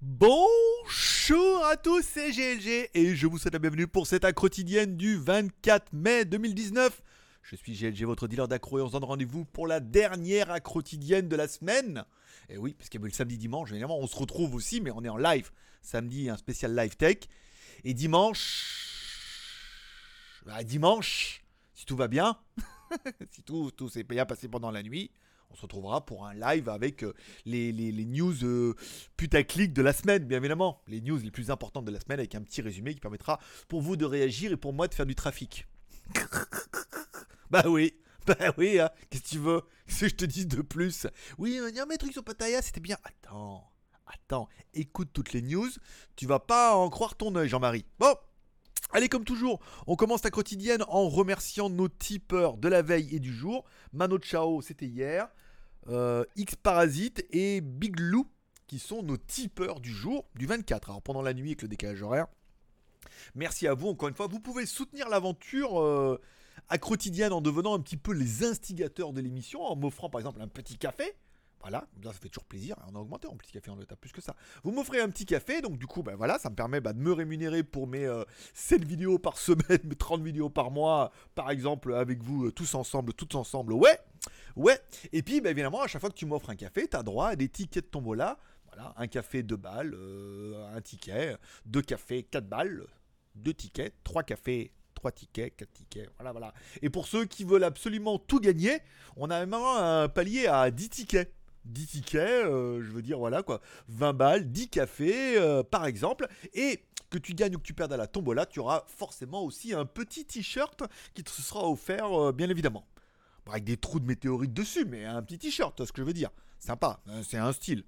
Bonjour à tous, c'est GLG et je vous souhaite la bienvenue pour cette accro quotidienne du 24 mai 2019. Je suis GLG, votre dealer d'accro et on se donne rendez-vous pour la dernière accro quotidienne de la semaine. Et oui, parce qu'il y le samedi dimanche, évidemment, on se retrouve aussi, mais on est en live. Samedi, un spécial live tech. Et dimanche. Bah, dimanche, si tout va bien, si tout, tout s'est bien passé pendant la nuit, on se retrouvera pour un live avec euh, les, les- les news euh, putaclic de la semaine, bien évidemment. Les news les plus importantes de la semaine avec un petit résumé qui permettra pour vous de réagir et pour moi de faire du trafic. bah oui, bah oui, hein. qu'est-ce que tu veux? Qu'est-ce que je te dise de plus? Oui, va dire mes trucs sur Pattaya, c'était bien. Attends, attends, écoute toutes les news, tu vas pas en croire ton œil, Jean-Marie. Bon Allez, comme toujours, on commence la quotidienne en remerciant nos tipeurs de la veille et du jour. Mano Chao, c'était hier. Euh, X Parasite et Big Lou, qui sont nos tipeurs du jour, du 24. Alors pendant la nuit avec le décalage horaire. Merci à vous encore une fois. Vous pouvez soutenir l'aventure euh, à quotidienne en devenant un petit peu les instigateurs de l'émission, en m'offrant par exemple un petit café. Voilà, ça, fait toujours plaisir. On a augmenté en petit café, on être à plus que ça. Vous m'offrez un petit café, donc du coup, ben voilà, ça me permet bah, de me rémunérer pour mes euh, 7 vidéos par semaine, mes 30 vidéos par mois, par exemple, avec vous euh, tous ensemble, toutes ensemble. Ouais, ouais. Et puis, bah, évidemment, à chaque fois que tu m'offres un café, tu as droit à des tickets de tombola. Voilà, un café 2 balles, euh, un ticket, deux cafés 4 balles, deux tickets, trois cafés. trois tickets, 4 tickets, voilà, voilà. Et pour ceux qui veulent absolument tout gagner, on a maintenant un palier à 10 tickets. 10 tickets, euh, je veux dire, voilà quoi, 20 balles, 10 cafés, euh, par exemple, et que tu gagnes ou que tu perdes à la tombola, tu auras forcément aussi un petit t-shirt qui te sera offert, bien évidemment. Avec des trous de météorites dessus, mais un petit t-shirt, ce que je veux dire. Sympa, c'est un style.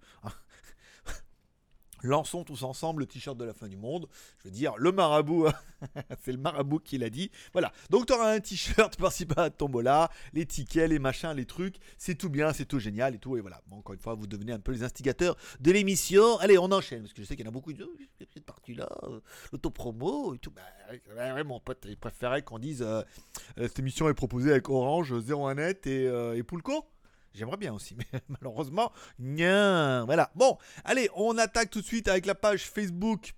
Lançons tous ensemble le t-shirt de la fin du monde. Je veux dire, le marabout, c'est le marabout qui l'a dit. Voilà, donc tu auras un t-shirt par-ci par tombola, les tickets, les machins, les trucs. C'est tout bien, c'est tout génial et tout. Et voilà, encore une fois, vous devenez un peu les instigateurs de l'émission. Allez, on enchaîne, parce que je sais qu'il y en a beaucoup Oh, cette partie-là, euh, l'autopromo et tout. Bah, mon pote, il préférait qu'on dise, euh, euh, cette émission est proposée avec Orange, 01net et, et Poulco. J'aimerais bien aussi, mais malheureusement, non. Voilà. Bon, allez, on attaque tout de suite avec la page Facebook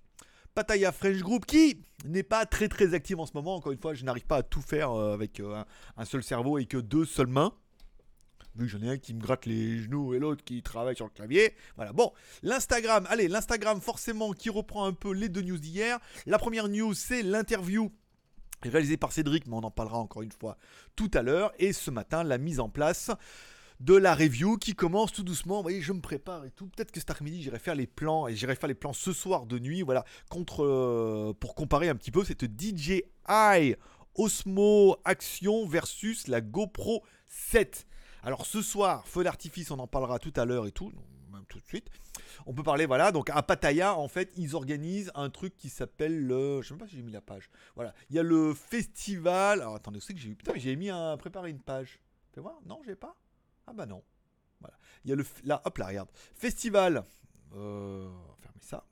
Pattaya French Group qui n'est pas très très active en ce moment. Encore une fois, je n'arrive pas à tout faire euh, avec euh, un, un seul cerveau et que deux seules mains. Vu que j'en ai un qui me gratte les genoux et l'autre qui travaille sur le clavier. Voilà, bon, l'Instagram, allez, l'Instagram forcément qui reprend un peu les deux news d'hier. La première news, c'est l'interview réalisée par Cédric, mais on en parlera encore une fois tout à l'heure. Et ce matin, la mise en place de la review qui commence tout doucement. Vous voyez, je me prépare et tout. Peut-être que cet après-midi, j'irai faire les plans et j'irai faire les plans ce soir de nuit. Voilà, contre euh, pour comparer un petit peu cette DJI Osmo Action versus la GoPro 7. Alors ce soir, feu d'artifice, on en parlera tout à l'heure et tout, même tout de suite. On peut parler, voilà, donc à Pattaya, en fait, ils organisent un truc qui s'appelle le. Je sais même pas si j'ai mis la page. Voilà, il y a le festival. Alors attendez, c'est que j'ai j'ai mis un. préparer une page. Fais voir Non, j'ai pas Ah bah non. Voilà. Il y a le. Là, hop là, regarde. Festival. Euh. on va Fermer ça.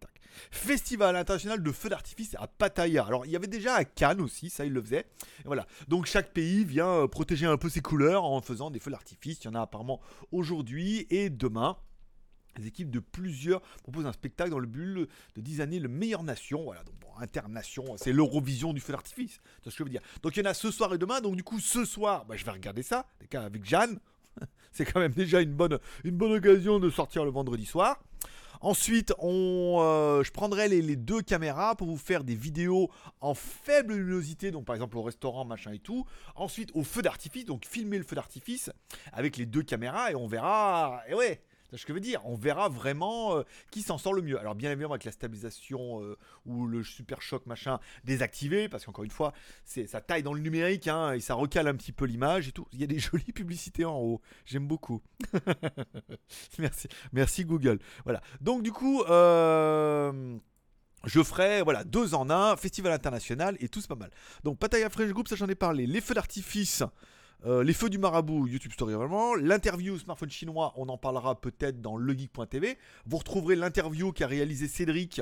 Tac. Festival international de feux d'artifice à Pattaya. Alors, il y avait déjà à Cannes aussi, ça, ils le faisaient. Et voilà. Donc, chaque pays vient euh, protéger un peu ses couleurs en faisant des feux d'artifice. Il y en a apparemment aujourd'hui et demain. Les équipes de plusieurs proposent un spectacle dans le but de 10 années le meilleur nation. Voilà, donc bon, internation, c'est l'Eurovision du feu d'artifice. C'est ce que je veux dire. Donc il y en a ce soir et demain. Donc du coup, ce soir, bah, je vais regarder ça, les cas avec Jeanne. c'est quand même déjà une bonne, occasion de sortir le vendredi soir. Ensuite, on, euh, je prendrai les, les deux caméras pour vous faire des vidéos en faible luminosité, donc par exemple au restaurant, machin et tout. Ensuite, au feu d'artifice, donc filmer le feu d'artifice avec les deux caméras et on verra. Et ouais, c'est ce que je veux dire? On verra vraiment euh, qui s'en sort le mieux. Alors bien évidemment avec la stabilisation euh, ou le super choc machin désactivé, parce qu'encore une fois, c'est ça taille dans le numérique hein, et ça recale un petit peu l'image et tout. Il y a des jolies publicités en haut. J'aime beaucoup. merci, merci Google. Voilà. Donc du coup. Euh... Je ferai voilà deux en un, festival international et tout c'est pas mal. Donc Pattaya French Group, ça j'en ai parlé. Les feux d'artifice, Euh, les feux du marabout, YouTube Story vraiment. L'interview smartphone chinois, on en parlera peut-être dans legeek.tv. Vous retrouverez l'interview qu'a réalisé Cédric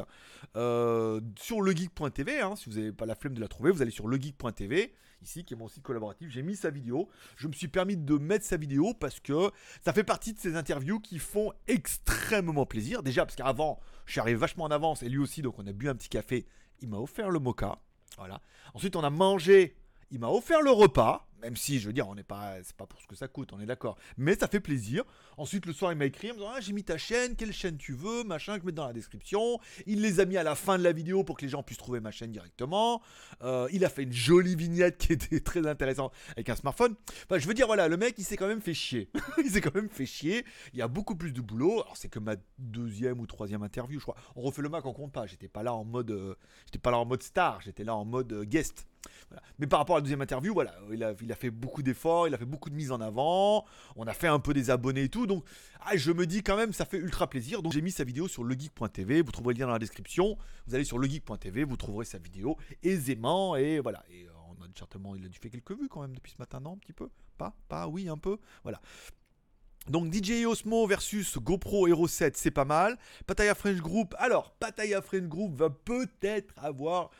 euh, sur legeek.tv. Hein. Si vous n'avez pas la flemme de la trouver, vous allez sur legeek.tv, ici qui est mon site collaboratif. J'ai mis sa vidéo. Je me suis permis de mettre sa vidéo parce que ça fait partie de ces interviews qui font extrêmement plaisir. Déjà parce qu'avant, je suis arrivé vachement en avance et lui aussi, donc on a bu un petit café. Il m'a offert le mocha. Voilà. Ensuite, on a mangé. Il m'a offert le repas. Même si, je veux dire, on n'est pas, c'est pas pour ce que ça coûte, on est d'accord. Mais ça fait plaisir. Ensuite, le soir, il m'a écrit en me disant, ah, j'ai mis ta chaîne, quelle chaîne tu veux, machin, je mets dans la description. Il les a mis à la fin de la vidéo pour que les gens puissent trouver ma chaîne directement. Euh, il a fait une jolie vignette qui était très intéressante avec un smartphone. Enfin, je veux dire, voilà, le mec, il s'est quand même fait chier. il s'est quand même fait chier. Il y a beaucoup plus de boulot. Alors, c'est que ma deuxième ou troisième interview, je crois. On refait le Mac, on compte pas. J'étais pas là en mode, euh, j'étais pas là en mode star. J'étais là en mode euh, guest. Mais par rapport à la deuxième interview, voilà, il a, il a fait beaucoup d'efforts, il a fait beaucoup de mises en avant, on a fait un peu des abonnés et tout, donc ah, je me dis quand même, ça fait ultra plaisir. Donc j'ai mis sa vidéo sur legeek.tv, vous trouverez le lien dans la description, vous allez sur legeek.tv, vous trouverez sa vidéo aisément, et voilà. Et euh, on a certainement, il a dû faire quelques vues quand même depuis ce matin, non Un petit peu Pas Pas Oui, un peu Voilà. Donc DJ Osmo versus GoPro Hero 7, c'est pas mal. Pataya French Group, alors Pataya French Group va peut-être avoir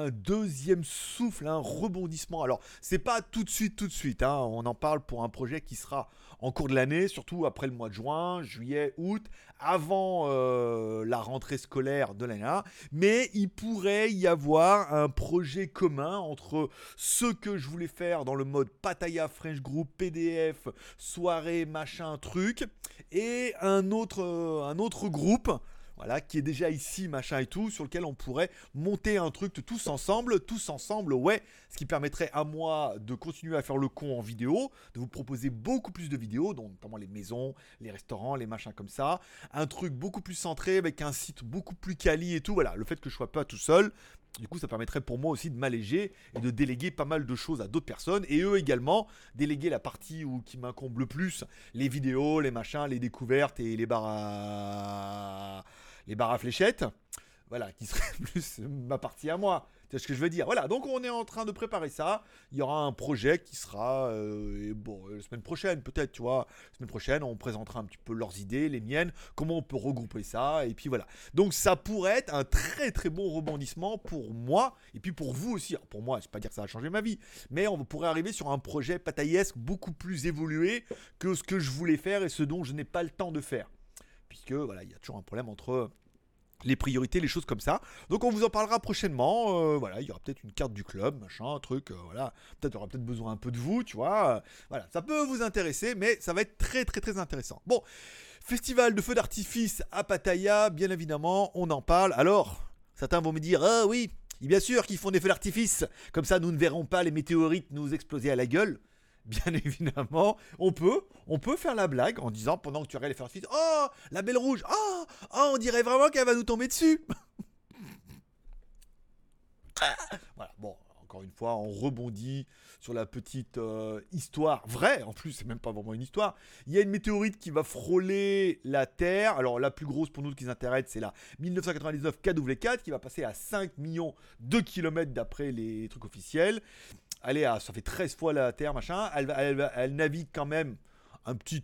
un deuxième souffle, un rebondissement. Alors, c'est pas tout de suite, tout de suite. Hein. On en parle pour un projet qui sera en cours de l'année, surtout après le mois de juin, juillet, août, avant euh, la rentrée scolaire de l'année. Mais il pourrait y avoir un projet commun entre ce que je voulais faire dans le mode Pataya French Group, PDF, soirée, machin, truc, et un autre, euh, un autre groupe voilà, qui est déjà ici, machin et tout, sur lequel on pourrait monter un truc tous ensemble, tous ensemble, ouais, ce qui permettrait à moi de continuer à faire le con en vidéo, de vous proposer beaucoup plus de vidéos, donc notamment les maisons, les restaurants, les machins comme ça, un truc beaucoup plus centré avec un site beaucoup plus quali et tout, voilà, le fait que je sois pas tout seul, du coup, ça permettrait pour moi aussi de m'alléger et de déléguer pas mal de choses à d'autres personnes et eux également déléguer la partie où, qui m'incombe le plus, les vidéos, les machins, les découvertes et les barres à les barres à fléchettes, voilà, qui serait plus ma partie à moi. C'est ce que je veux dire? Voilà, donc on est en train de préparer ça. Il y aura un projet qui sera, euh, bon, la semaine prochaine peut-être, tu vois. La semaine prochaine, on présentera un petit peu leurs idées, les miennes, comment on peut regrouper ça, et puis voilà. Donc ça pourrait être un très très bon rebondissement pour moi, et puis pour vous aussi. pour moi, je vais pas dire que ça va changer ma vie, mais on pourrait arriver sur un projet pataillesque beaucoup plus évolué que ce que je voulais faire et ce dont je n'ai pas le temps de faire puisque voilà, il y a toujours un problème entre les priorités, les choses comme ça. Donc on vous en parlera prochainement. Euh, voilà, il y aura peut-être une carte du club, machin, un truc. Euh, voilà, peut-être aura peut-être besoin un peu de vous, tu vois. Euh, voilà, ça peut vous intéresser, mais ça va être très très très intéressant. Bon, festival de feux d'artifice à Pattaya, bien évidemment, on en parle. Alors, certains vont me dire, ah oui, bien sûr qu'ils font des feux d'artifice. Comme ça, nous ne verrons pas les météorites nous exploser à la gueule bien évidemment, on peut, faire la blague en disant pendant que tu regardes les faire Oh, la belle rouge, oh, oh on dirait vraiment qu'elle va nous tomber dessus. voilà, bon, encore une fois, on rebondit sur la petite euh, histoire vraie. En plus, c'est même pas vraiment une histoire. Il y a une météorite qui va frôler la Terre. Alors, la plus grosse pour nous qui nous intéresse, c'est la 1999 KW4 qui va passer à 5 millions de kilomètres d'après les trucs officiels allez, ah, ça fait 13 fois la Terre, machin. Elle, elle, navigue quand même un petit,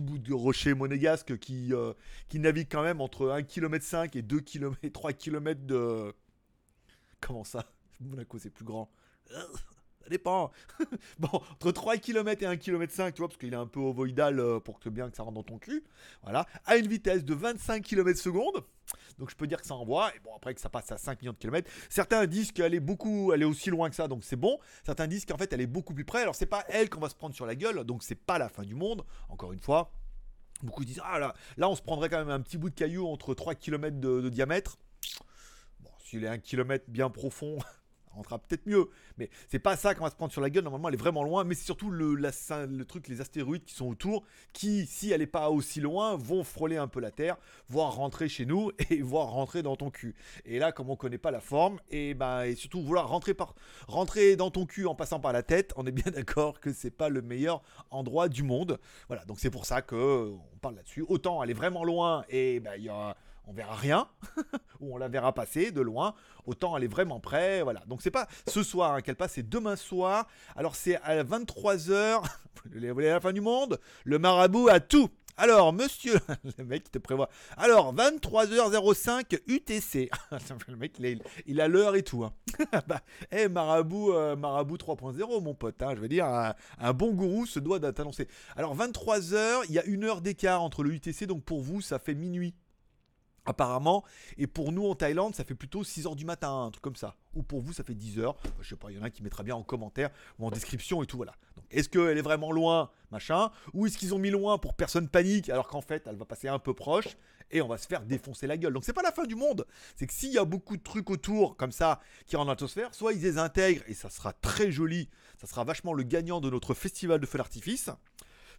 bout de rocher monégasque qui, euh, navigue quand même entre 1,5 km et 2 km, 3 km de. Comment ça? Monaco, c'est plus grand dépend. bon, entre 3 km et 1 km 5, tu vois, parce qu'il est un peu ovoïdal euh, pour que bien que ça rentre dans ton cul. Voilà. À une vitesse de 25 km seconde. Donc je peux dire que ça envoie. Et bon, après que ça passe à 5 millions de kilomètres. Certains disent qu'elle est beaucoup, elle est aussi loin que ça, donc c'est bon. Certains disent qu'en fait elle est beaucoup plus près. Alors c'est pas elle qu'on va se prendre sur la gueule, donc c'est pas la fin du monde. Encore une fois. Beaucoup disent, ah là, là on se prendrait quand même un petit bout de caillou entre 3 km de, de diamètre. Bon, s'il est un kilomètre bien profond, rentrera peut-être mieux. Mais c'est pas ça qu'on va se prendre sur la gueule. Normalement, elle est vraiment loin. Mais c'est surtout le, le truc, les astéroïdes qui sont autour, qui, si elle n'est pas aussi loin, vont frôler un peu la Terre, voire rentrer chez nous et voire rentrer dans ton cul. Et là, comme on connaît pas la forme, et ben et surtout vouloir rentrer par rentrer dans ton cul en passant par la tête, on est bien d'accord que c'est pas le meilleur endroit du monde. Voilà. Donc c'est pour ça que on parle là-dessus. Autant est vraiment loin et ben il y a on verra rien, ou on la verra passer de loin, autant elle est vraiment près, voilà. Donc c'est pas ce soir hein, qu'elle passe, c'est demain soir. Alors c'est à 23h, vous voulez la fin du monde Le marabout a tout. Alors, monsieur, le mec qui te prévoit. Alors, 23h05 UTC. le mec, il, a l'heure et tout. Hein. bah, hey, marabout, euh, marabout 3.0, mon pote. Hein, je veux dire, un, bon gourou se doit t'annoncer. Alors, 23h, il y a une heure d'écart entre le UTC, donc pour vous, ça fait minuit apparemment. Et pour nous en Thaïlande, ça fait plutôt 6h du matin, un truc comme ça. Ou pour vous, ça fait 10h. Je sais pas, il y en a qui mettra bien en commentaire ou en description et tout, voilà. Donc, est-ce qu'elle est vraiment loin, machin? Ou est-ce qu'ils ont mis loin pour personne panique, alors qu'en fait, elle va passer un peu proche et on va se faire défoncer la gueule. Donc, c'est pas la fin du monde. C'est que s'il y a beaucoup de trucs autour, comme ça, qui rendent l'atmosphère, soit ils les intègrent et ça sera très joli. Ça sera vachement le gagnant de notre festival de feu d'artifice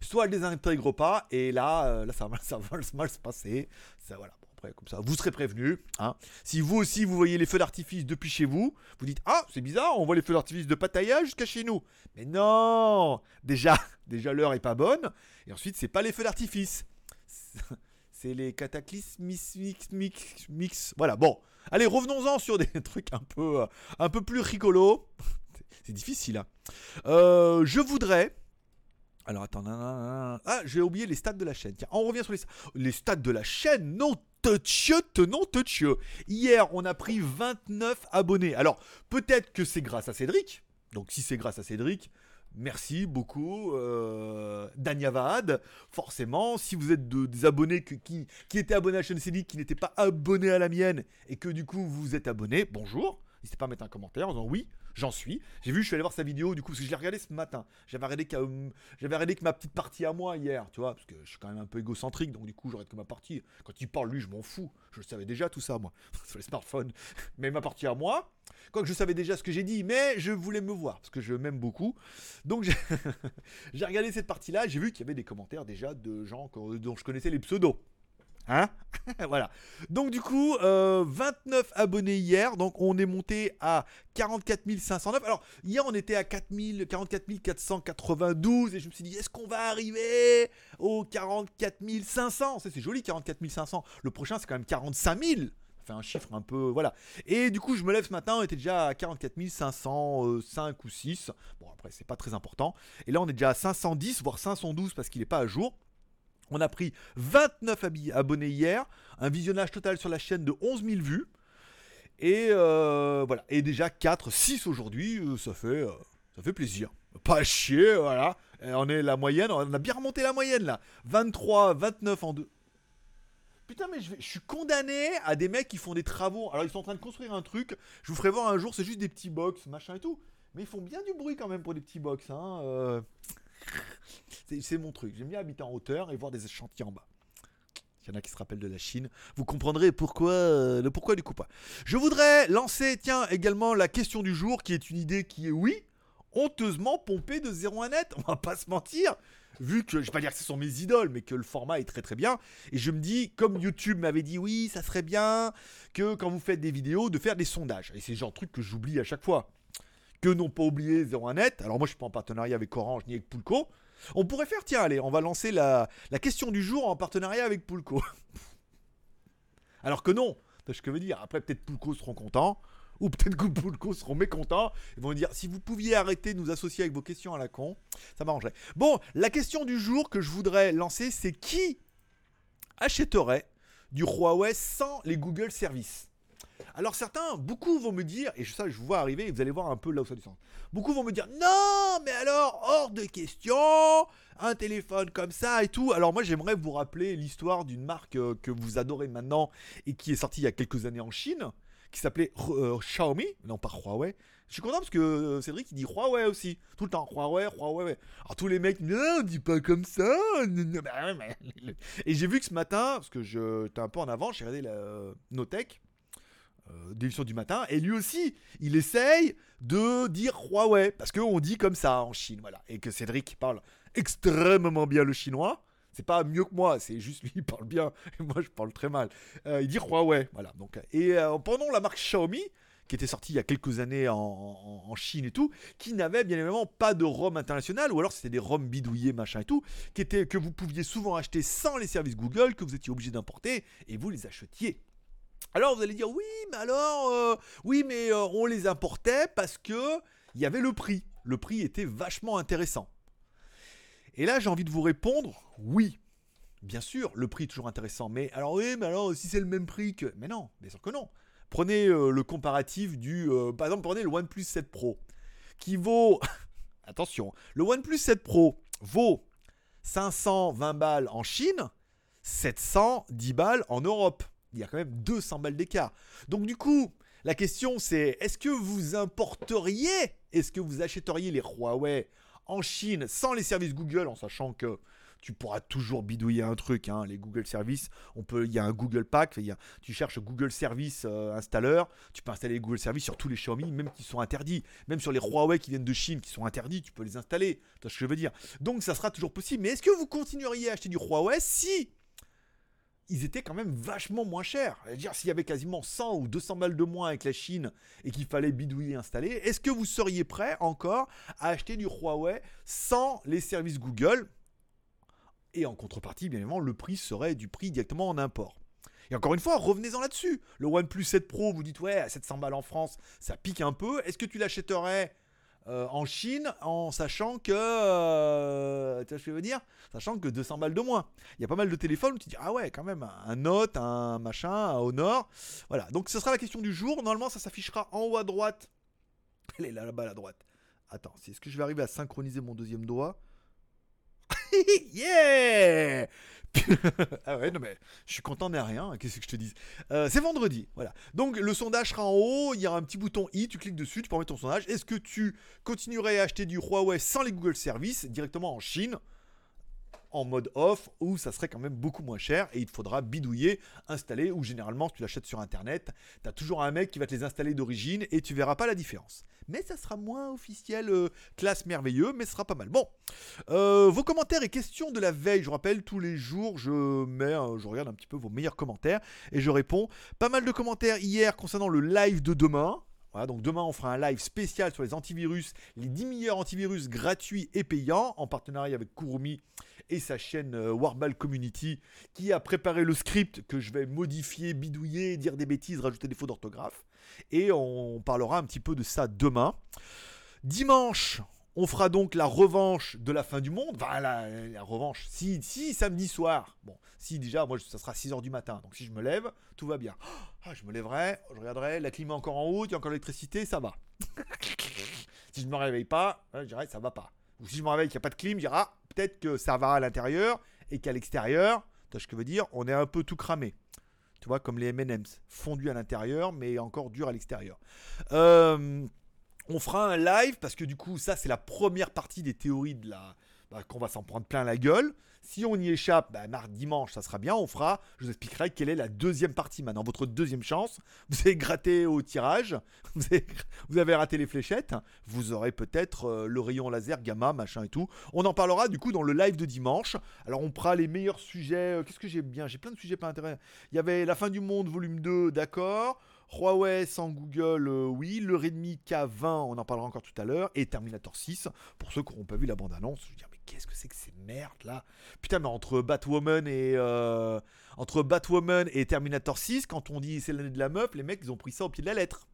soit elle les intègre pas, et là, euh, là ça, va, ça va mal se passer. Ça, voilà comme ça, vous serez prévenu. Hein. Si vous aussi, vous voyez les feux d'artifice depuis chez vous, vous dites Ah, c'est bizarre, on voit les feux d'artifice de Pattaya jusqu'à chez nous. Mais non Déjà, déjà l'heure est pas bonne. Et ensuite, c'est pas les feux d'artifice. C'est les cataclysmes mix, mix, mix, Voilà, bon. Allez, revenons-en sur des trucs un peu, un peu plus rigolos. C'est difficile. Hein. Euh, je voudrais alors attends, ah, j'ai oublié les stats de la chaîne. Tiens, on revient sur les, les stats de la chaîne. Non, te non te Hier, on a pris 29 abonnés. Alors, peut-être que c'est grâce à Cédric. Donc, si c'est grâce à Cédric, merci beaucoup. Euh, forcément, si vous êtes des abonnés qui, qui étaient abonnés à la chaîne Cédric, qui n'étaient pas abonnés à la mienne, et que du coup vous êtes abonnés, bonjour. N'hésitez pas à mettre un commentaire en disant oui, J'en suis. J'ai vu, je suis allé voir sa vidéo du coup, parce que je l'ai regardé ce matin. J'avais regardé, que, ma petite partie à moi hier, tu vois, parce que je suis quand même un peu égocentrique, donc du coup, j'arrête que ma partie. Quand il parle, lui, je m'en fous. Je savais déjà tout ça, moi, sur les smartphones. Mais ma partie à moi, quoique je savais déjà ce que j'ai dit, mais je voulais me voir, parce que je m'aime beaucoup. Donc j'ai regardé cette partie-là, j'ai vu qu'il y avait des commentaires déjà de gens dont je connaissais les pseudos. Hein Voilà. Donc du coup, 29 euh, abonnés hier, donc on est monté à 44 509. Alors hier on était à 4000, 44 492 et je me suis dit est-ce qu'on va arriver aux 44 500 C'est joli 44 500. Le prochain c'est quand même 45 000 fait un chiffre un peu voilà. Et du coup je me lève ce matin. On était déjà à 44 505 ou 6 bon après c'est pas très important. Et là on est déjà à 510 voire 512 parce qu'il n'est pas à jour on a pris 29 abonnés hier, un visionnage total sur la chaîne de 11 000 vues. Et euh, voilà, et déjà 4, 6 aujourd'hui, euh, ça fait, euh, ça fait plaisir. Pas chier, voilà. on est la moyenne, on a bien remonté la moyenne là. 23, 29 en deux. Putain, mais je, je, suis condamné à des mecs qui font des travaux. Alors, ils sont en train de construire un truc. Je vous ferai voir un jour, c'est juste des petits box, machin et tout. Mais ils font bien du bruit quand même pour des petits box. Hein. C'est mon truc. J'aime bien habiter en hauteur et voir des chantiers en bas. Il y en a qui se rappellent de la Chine. Vous comprendrez pourquoi, euh, le pourquoi du coup pas. Je voudrais lancer, tiens, également la question du jour, qui est une idée qui est, oui, honteusement pompée de 0 à net. On va pas se mentir. Vu que, je vais pas dire que ce sont mes idoles, mais que le format est très très bien. Et je me dis, comme YouTube m'avait dit, oui, ça serait bien que quand vous faites des vidéos, de faire des sondages. Et c'est genre de truc que j'oublie à chaque fois que n'ont pas oublié 01net. Alors moi je suis pas en partenariat avec Orange ni avec Poulco. On pourrait faire, tiens, allez, on va lancer la, question du jour en partenariat avec Poulco. Alors que non, ce que je veux dire. Après peut-être Poulco seront contents. Ou peut-être que Poulco seront mécontents. Ils vont dire si vous pouviez arrêter de nous associer avec vos questions à la con, ça m'arrangerait. Bon, la question du jour que je voudrais lancer, c'est qui achèterait du Huawei sans les Google Services? Alors certains, beaucoup vont me dire, et ça je vous vois arriver, et vous allez voir un peu là où ça du sens. Beaucoup vont me dire, non, mais alors, hors de question, un téléphone comme ça et tout. Alors moi j'aimerais vous rappeler l'histoire d'une marque euh, que vous adorez maintenant et qui est sortie il y a quelques années en Chine, qui s'appelait euh, Xiaomi, non pas Huawei. Je suis content parce que euh, Cédric il dit Huawei aussi, tout le temps Huawei, Huawei. Alors tous les mecs, non, dis pas comme ça. Bah et j'ai vu que ce matin, parce que j'étais un peu en avant, j'ai regardé la Notech euh, d'émission du matin, et lui aussi, il essaye de dire Huawei, parce qu'on dit comme ça en Chine, voilà, et que Cédric parle extrêmement bien le chinois. C'est pas mieux que moi, c'est juste lui il parle bien et moi je parle très mal. Euh, il dit Huawei, voilà. Donc et euh, pendant la marque Xiaomi qui était sorti il y a quelques années en, Chine et tout, qui n'avait bien évidemment pas de ROM international, ou alors c'était des ROM bidouillés, machin et tout, qui étaient, que vous pouviez souvent acheter sans les services Google, que vous étiez obligé d'importer, et vous les achetiez. Alors vous allez dire oui, mais alors euh, oui, mais euh, on les importait parce que il y avait le prix. Le prix était vachement intéressant. Et là, j'ai envie de vous répondre oui. Bien sûr, le prix est toujours intéressant, mais alors oui, mais alors si c'est le même prix que mais non, bien sûr que non. Prenez euh, le comparatif du par exemple, prenez le OnePlus 7 Pro qui vaut attention, le OnePlus 7 Pro vaut 520 balles en Chine, 710 balles en Europe il y a quand même 200 balles d'écart. Donc du coup, la question c'est est-ce que vous importeriez, est-ce que vous achèteriez les Huawei en Chine sans les services Google en sachant que tu pourras toujours bidouiller un truc, hein, les Google Services. On peut, il y a un Google Pack, tu cherches Google Service euh, tu peux installer les Google Services sur tous les Xiaomi, même qui sont interdits, même sur les Huawei qui viennent de Chine, qui sont interdits, tu peux les installer. Tu vois ce que je veux dire? Donc ça sera toujours possible. Mais est-ce que vous continueriez à acheter du Huawei si ils étaient quand même vachement moins chers. dire s'il y avait quasiment 100 ou 200 balles de moins avec la Chine et qu'il fallait bidouiller installer, est-ce que vous seriez prêt encore à acheter du Huawei sans les services Google? Et en contrepartie, bien évidemment, le prix serait du prix directement en import. Et encore une fois, revenez-en là-dessus. Le OnePlus 7 Pro, vous dites ouais, à 700 balles en France, ça pique un peu. Est-ce que tu l'achèterais euh, en Chine en sachant que. Euh, tu vois ce que je veux dire? Sachant que 200 balles de moins. Il y a pas mal de téléphones où tu dis Ah ouais, quand même, un Note, un machin, un Honor. Voilà, donc ce sera la question du jour. Normalement, ça s'affichera en haut à droite. Elle est là, là-bas à droite. Attends, est-ce que je vais arriver à synchroniser mon deuxième doigt? Yeah ah ouais, non mais je suis content de rien, qu'est-ce que je te dis euh, C'est vendredi, voilà. Donc le sondage sera en haut, il y aura un petit bouton i, tu cliques dessus, tu peux mettre ton sondage. Est-ce que tu continuerais à acheter du Huawei sans les Google Services directement en Chine? En mode off où ça serait quand même beaucoup moins cher et il te faudra bidouiller, installer ou généralement si tu l'achètes sur internet, tu as toujours un mec qui va te les installer d'origine et tu verras pas la différence. Mais ça sera moins officiel, euh, classe merveilleux, mais ce sera pas mal. Bon, euh, vos commentaires et questions de la veille, je rappelle, tous les jours, je mets, je regarde un petit peu vos meilleurs commentaires et je réponds. Pas mal de commentaires hier concernant le live de demain. Voilà, donc demain on fera un live spécial sur les antivirus, les 10 meilleurs antivirus gratuits et payants en partenariat avec Kurumi et sa chaîne euh, Warball Community qui a préparé le script que je vais modifier, bidouiller, dire des bêtises, rajouter des fautes d'orthographe. Et on parlera un petit peu de ça demain. Dimanche, on fera donc la revanche de la fin du monde. Enfin, la, revanche. Si, si, samedi soir. Bon, si déjà, moi, ça sera 6h du matin. Donc si je me lève, tout va bien. Ah, je me lèverai, je regarderai, la clim est encore en haut, il y a encore l'électricité, ça va. si je ne me réveille pas, je dirais, ça va pas. Ou si je me réveille qu'il n'y a pas de clim, je dirais, ah, peut-être que ça va à l'intérieur et qu'à l'extérieur, tu vois ce que je veux dire, on est un peu tout cramé. Tu vois, comme les M&M's, fondus à l'intérieur, mais encore dur à l'extérieur. Euh, on fera un live parce que du coup, ça, c'est la première partie des théories de la, bah, qu'on va s'en prendre plein la gueule. Si on y échappe, bah, mardi, dimanche, ça sera bien. On fera, je vous expliquerai quelle est la deuxième partie maintenant. Votre deuxième chance, vous avez gratté au tirage, vous avez, raté les fléchettes, vous aurez peut-être euh, le rayon laser, gamma, machin et tout. On en parlera du coup dans le live de dimanche. Alors on prend les meilleurs sujets. Euh, qu'est-ce que j'ai bien? J'ai plein de sujets pas intéressants. Il y avait la fin du monde, volume 2, d'accord. Huawei sans Google, euh, oui. Le Redmi K20, on en parlera encore tout à l'heure. Et Terminator 6, pour ceux qui n'auront pas vu la bande-annonce. Je qu'est-ce que c'est que ces merdes là? Putain, mais entre Batwoman et euh, entre Batwoman et Terminator 6, quand on dit c'est l'année de la meuf, les mecs ils ont pris ça au pied de la lettre.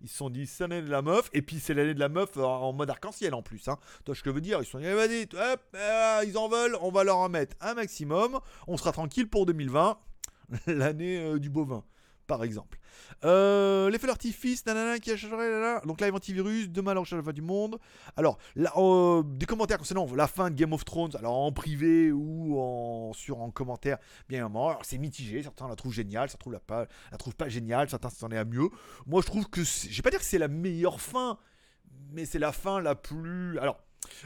Ils se sont dit c'est l'année de la meuf, et puis c'est l'année de la meuf en mode arc-en-ciel en plus. Hein. Toi, je veux dire, ils se sont dit, vas-y, euh, ils en veulent, on va leur en mettre un maximum, on sera tranquille pour 2020, l'année du bovin par exemple. Euh, L'effet d'artifice, nanana, qui a changé, donc live antivirus, demain la recherche de la fin du monde. Alors, euh, des commentaires concernant la fin de Game of Thrones, alors en privé ou en, sur, en commentaire, bien évidemment. c'est mitigé, certains la trouvent géniale, certains la, pas, la trouvent pas géniale, certains s'en est à mieux. Moi, je trouve que, je vais pas dire que c'est la meilleure fin, mais c'est la fin la plus. Alors,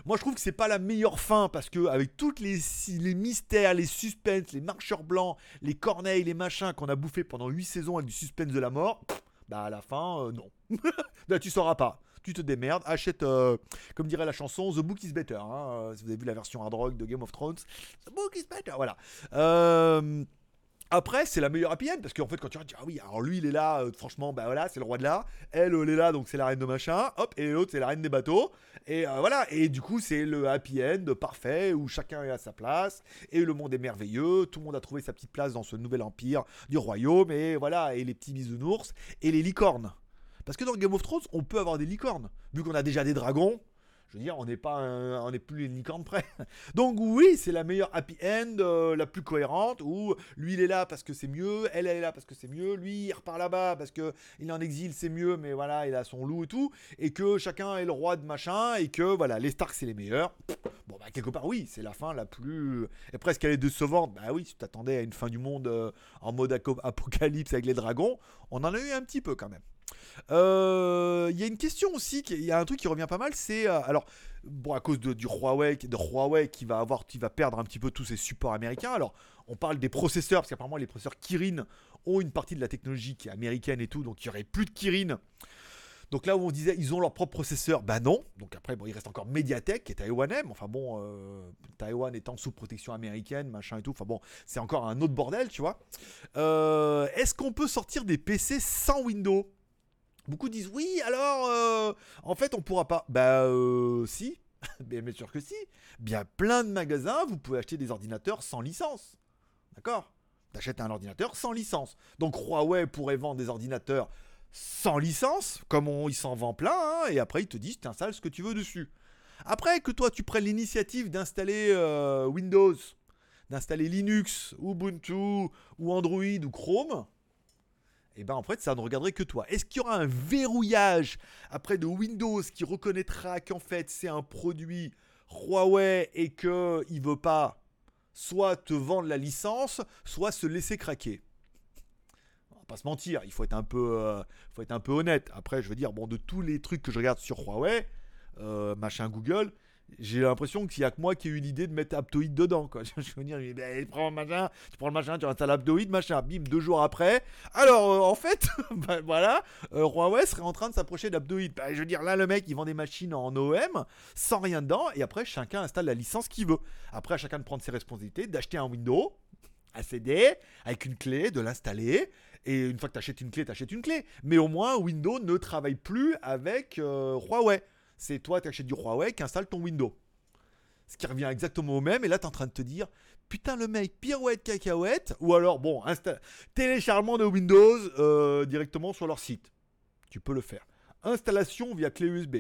moi, je trouve que c'est pas la meilleure fin parce que avec toutes les, mystères, les suspens, les marcheurs blancs, les corneilles, les machins qu'on a bouffé pendant 8 saisons avec du suspense de la mort, bah à la fin, euh, non. bah, tu sauras pas. Tu te démerdes, achète, euh, comme dirait la chanson, The Book is Better. Hein, euh, si vous avez vu la version hard rock de Game of Thrones, The Book is Better, voilà. Après, c'est la meilleure happy end parce qu'en fait, quand tu regardes, ah oui, alors lui il est là, euh, franchement, bah voilà, c'est le roi de là. Elle, elle est là, donc c'est la reine de machin. Hop, et l'autre, c'est la reine des bateaux. Et euh, voilà, et du coup, c'est le happy end parfait où chacun est à sa place et le monde est merveilleux. Tout le monde a trouvé sa petite place dans ce nouvel empire du royaume. Et voilà, et les petits bisounours et les licornes. Parce que dans Game of Thrones, on peut avoir des licornes. Vu qu'on a déjà des dragons, je veux dire, on n'est pas, on n'est plus une licorne près. Donc oui, c'est la meilleure happy end, euh, la plus cohérente. Où lui il est là parce que c'est mieux, elle elle est là parce que c'est mieux, lui il repart là-bas parce que il est en exil, c'est mieux, mais voilà, il a son loup et tout, et que chacun est le roi de machin, et que voilà, les Stark c'est les meilleurs. Bon bah quelque part oui, c'est la fin la plus, et presque elle est décevante. Bah oui, tu t'attendais à une fin du monde euh, en mode apocalypse avec les dragons, on en a eu un petit peu quand même. Euh, il y a une question aussi, il y a un truc qui revient pas mal, c'est euh, alors bon à cause de, du Huawei, de Huawei qui va avoir, qui va perdre un petit peu tous ses supports américains. Alors on parle des processeurs parce qu'apparemment les processeurs Kirin ont une partie de la technologie qui est américaine et tout, donc il y aurait plus de Kirin. Donc là où on disait ils ont leur propre processeur, bah non. Donc après bon il reste encore Mediatek qui est taïwanais, enfin bon euh, Taïwan étant sous protection américaine, machin et tout. Enfin bon c'est encore un autre bordel, tu vois. Est-ce qu'on peut sortir des PC sans Windows? Beaucoup disent oui, alors euh, en fait on pourra pas. Bah euh, si, bien sûr que si. Bien plein de magasins, vous pouvez acheter des ordinateurs sans licence. D'accord? T'achètes un ordinateur sans licence. Donc Huawei pourrait vendre des ordinateurs sans licence, comme on, il s'en vend plein, hein, et après ils te disent t'installes ce que tu veux dessus. Après que toi tu prennes l'initiative d'installer euh, Windows, d'installer Linux, Ubuntu, ou Android, ou Chrome, et eh ben en fait ça ne regarderait que toi. Est-ce qu'il y aura un verrouillage après de Windows qui reconnaîtra qu'en fait c'est un produit Huawei et que il veut pas soit te vendre la licence, soit se laisser craquer? On va pas se mentir, il faut être un peu, euh, honnête. Après, je veux dire, bon, de tous les trucs que je regarde sur Huawei, euh, machin Google, j'ai l'impression qu'il n'y a que moi qui ai eu l'idée de mettre Aptoid dedans. Quoi. Je veux dire, ben, prends machin, tu prends le machin, tu installes Aptoid, machin, bim, deux jours après. Alors, euh, en fait, ben, voilà, euh, Huawei serait en train de s'approcher d'Aptoid. Ben, je veux dire, là, le mec, il vend des machines en OEM, sans rien dedans, et après, chacun installe la licence qu'il veut. Après, à chacun de prendre ses responsabilités, d'acheter un Windows. à CD avec une clé, de l'installer, et une fois que tu achètes une clé, tu achètes une clé. Mais au moins, Windows ne travaille plus avec euh, Huawei c'est toi, tu achètes du Huawei qui installe ton Windows. Ce qui revient exactement au même, et là, tu es en train de te dire, putain, le mec, pirouette, cacahuète, ou alors, bon, téléchargement de Windows euh, directement sur leur site. Tu peux le faire. Installation via clé USB.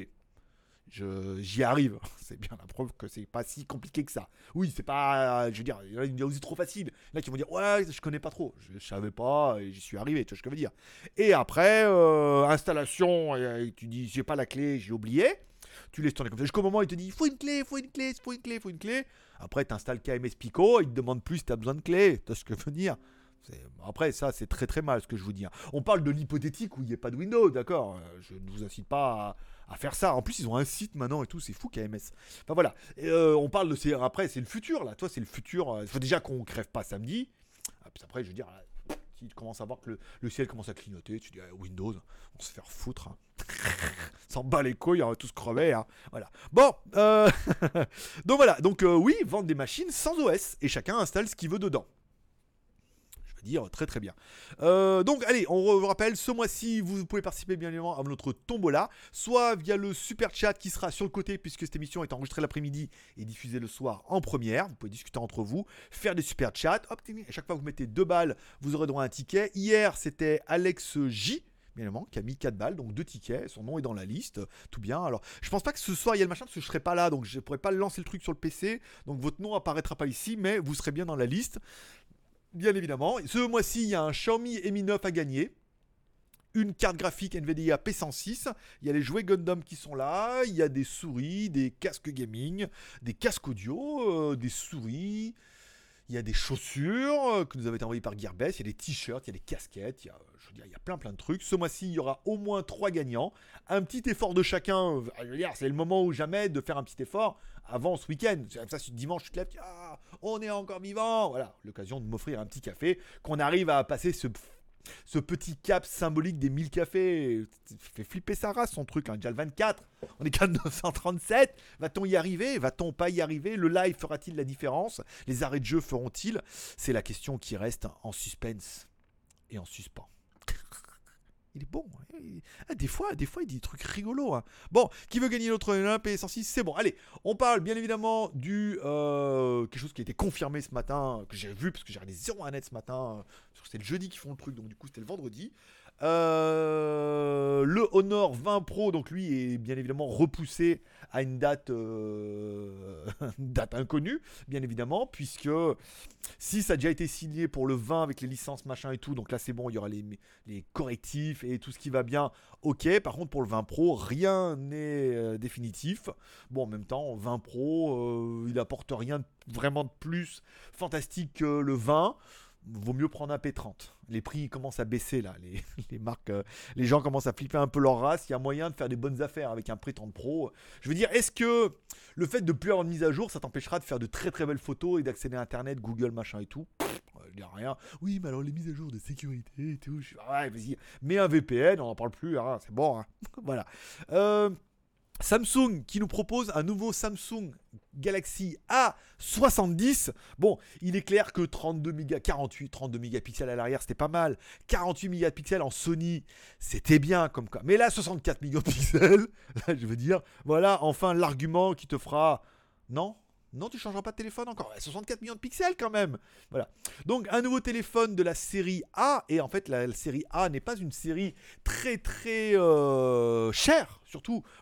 J'y arrive. C'est bien la preuve que c'est pas si compliqué que ça. Oui, c'est pas. Je veux dire, il y a aussi trop facile. Là, qui vont dire Ouais, je connais pas trop. Je, savais pas j'y suis arrivé. Tu vois ce que je veux dire. Et après, euh, installation, tu dis J'ai pas la clé, j'ai oublié. Tu laisses tourner comme ça. Jusqu'au moment il te dit Il faut une clé, il faut une clé, il faut une clé, il faut une clé. Après, tu installes KMS Pico, il te demande plus si tu as besoin de clé. Tu vois ce que je veux dire? Après, ça, c'est très très mal ce que je vous dis. On parle de l'hypothétique où il n'y a pas de Windows, d'accord? Euh, Je ne vous incite pas à à faire ça. En plus, ils ont un site maintenant et tout, c'est fou KMS. Enfin voilà, euh, on parle de ces. Après, c'est le futur là. Toi, c'est le futur. Euh, il faut déjà qu'on crève pas samedi. Ah, après, je veux dire, si tu commences à voir que le, ciel commence à clignoter, tu dis ah, Windows, on se faire foutre. Hein. S'en bat les couilles, on va tous crever. Hein. Voilà. Bon, euh, donc voilà. Donc oui, vendre des machines sans OS et chacun installe ce qu'il veut dedans très très bien. Euh, donc allez, on vous rappelle, ce mois-ci, vous pouvez participer bien évidemment à notre tombola, soit via le super chat qui sera sur le côté, puisque cette émission est enregistrée l'après-midi et diffusée le soir en première. Vous pouvez discuter entre vous, faire des super chats. Hop, à chaque fois que vous mettez deux balles, vous aurez droit à un ticket. Hier, c'était Alex J bien évidemment, qui a mis 4 balles, donc deux tickets, son nom est dans la liste, tout bien. Alors, je pense pas que ce soir il y a le machin parce que je serai pas là, donc je pourrais pas lancer le truc sur le PC, donc votre nom apparaîtra pas ici, mais vous serez bien dans la liste bien évidemment. Ce mois-ci, il y a un Xiaomi Mi 9 à gagner. Une carte graphique NVIDIA P106. Il y a les jouets Gundam qui sont là. Il y a des souris, des casques gaming, des casques audio, euh, des souris. Il y a des chaussures euh, que nous avait été envoyées par Gearbest. Il y a des t-shirts, il y a des casquettes. Il y a, je veux dire, il y a plein plein de trucs. Ce mois-ci, il y aura au moins trois gagnants. Un petit effort de chacun. Dire, c'est le moment ou jamais de faire un petit effort avant ce week-end. Ça, dimanche, tu te lèves, ah, on est encore vivant. Voilà, l'occasion de m'offrir un petit café, qu'on arrive à passer ce ce petit cap symbolique des 1000 cafés. fait flipper sa race son truc, hein. déjà le 24. On est qu'à 937. Va-t-on y arriver? Va-t-on pas y arriver? Le live fera-t-il la différence? Les arrêts de jeu feront-ils? C'est la question qui reste en suspense et en suspens il est bon. Hein. Ah, des fois, des fois, il dit des trucs rigolos. Hein. Bon, qui veut gagner notre Olympe et 106 C'est bon. Allez, on parle bien évidemment du euh, quelque chose qui a été confirmé ce matin, que j'ai vu parce que j'ai regardé 0 à net ce matin. C'est le jeudi qu'ils font le truc, donc du coup c'était le vendredi. Euh, le Honor 20 Pro, donc lui, est bien évidemment repoussé à une date, euh, inconnue, bien évidemment, puisque si ça a déjà été signé pour le 20 avec les licences machin et tout, donc là c'est bon, il y aura les, les, correctifs et tout ce qui va bien, ok. Par contre pour le 20 Pro, rien n'est euh, définitif. Bon, en même temps, 20 Pro, il apporte rien vraiment de plus fantastique que le 20 vaut mieux prendre un P30. Les prix commencent à baisser là, les, marques, euh, les gens commencent à flipper un peu leur race. Il y a moyen de faire des bonnes affaires avec un P30 Pro. Je veux dire, est-ce que le fait de plus avoir de mise à jour, ça t'empêchera de faire de très très belles photos et d'accéder à Internet, Google, machin et tout? Il n'y a rien. Oui, mais alors les mises à jour de sécurité et tout. Je ouais, vas-y, mets un VPN, on n'en parle plus, hein, c'est bon. Hein. voilà. Euh, Samsung qui nous propose un nouveau Samsung Galaxy A70. Bon, il est clair que 32 méga, 48, 32 mégapixels à l'arrière, c'était pas mal. 48 mégapixels en Sony, c'était bien comme quoi. Mais là, 64 mégapixels, je veux dire, voilà enfin l'argument qui te fera. Non? Non, tu changeras pas de téléphone encore? 64 millions de pixels quand même. Voilà. Donc un nouveau téléphone de la série A. Et en fait, la, série A n'est pas une série très très euh, chère.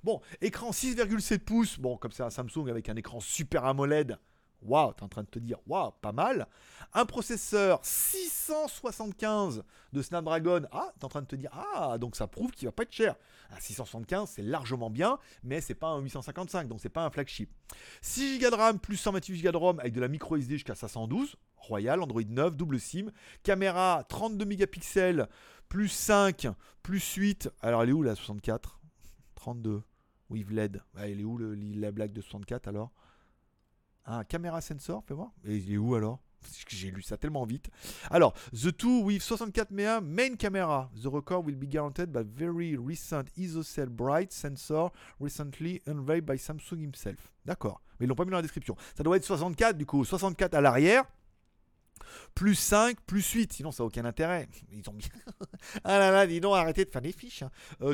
Bon, écran 6,7 pouces. Bon, comme c'est un Samsung avec un écran super AMOLED waouh, tu es en train de te dire, waouh, pas mal. Un processeur 675 de Snapdragon, ah, tu es en train de te dire, ah, donc ça prouve qu'il va pas être cher. Un 675, c'est largement bien, mais c'est pas un 855, donc c'est pas un flagship. 6 Go de RAM plus 128 Go de ROM avec de la micro SD jusqu'à 512. Royal, Android 9, double SIM, caméra 32 mégapixels, plus 5, plus 8. Alors elle est où la 64 32. With LED. elle est où la blague de 64 alors? Un caméra sensor, fais voir. Il est où alors? J'ai lu ça tellement vite. Alors, The Two with 64 mégas main camera. The record will be guaranteed by very recent ISOCELL bright sensor recently unveiled by Samsung himself. D'accord. Mais ils l'ont pas mis dans la description. Ça doit être 64 du coup. 64 à l'arrière plus 5, plus 8, sinon ça n'a aucun intérêt. Ils ont mis... ah là là, dis donc, arrêtez de faire des fiches.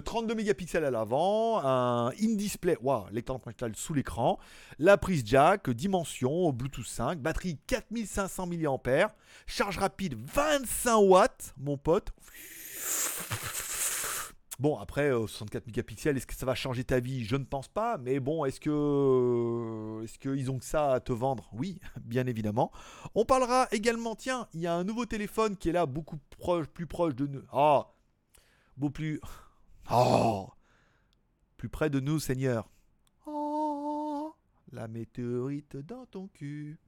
32 hein. euh, mégapixels à l'avant, un in-display, waouh, l'écran principal sous l'écran, la prise jack, dimension, Bluetooth 5, batterie 4500 mAh, charge rapide 25 watts, mon pote. Bon, après, 64 euh, mégapixels, est-ce que ça va changer ta vie? Je ne pense pas. Mais bon, est-ce que euh, est-ce qu'ils ont que ça à te vendre? Oui, bien évidemment. On parlera également, tiens, il y a un nouveau téléphone qui est là, beaucoup proche, plus proche de nous. Ah, beaucoup plus... Oh, plus près de nous, Seigneur. Oh, la météorite dans ton cul.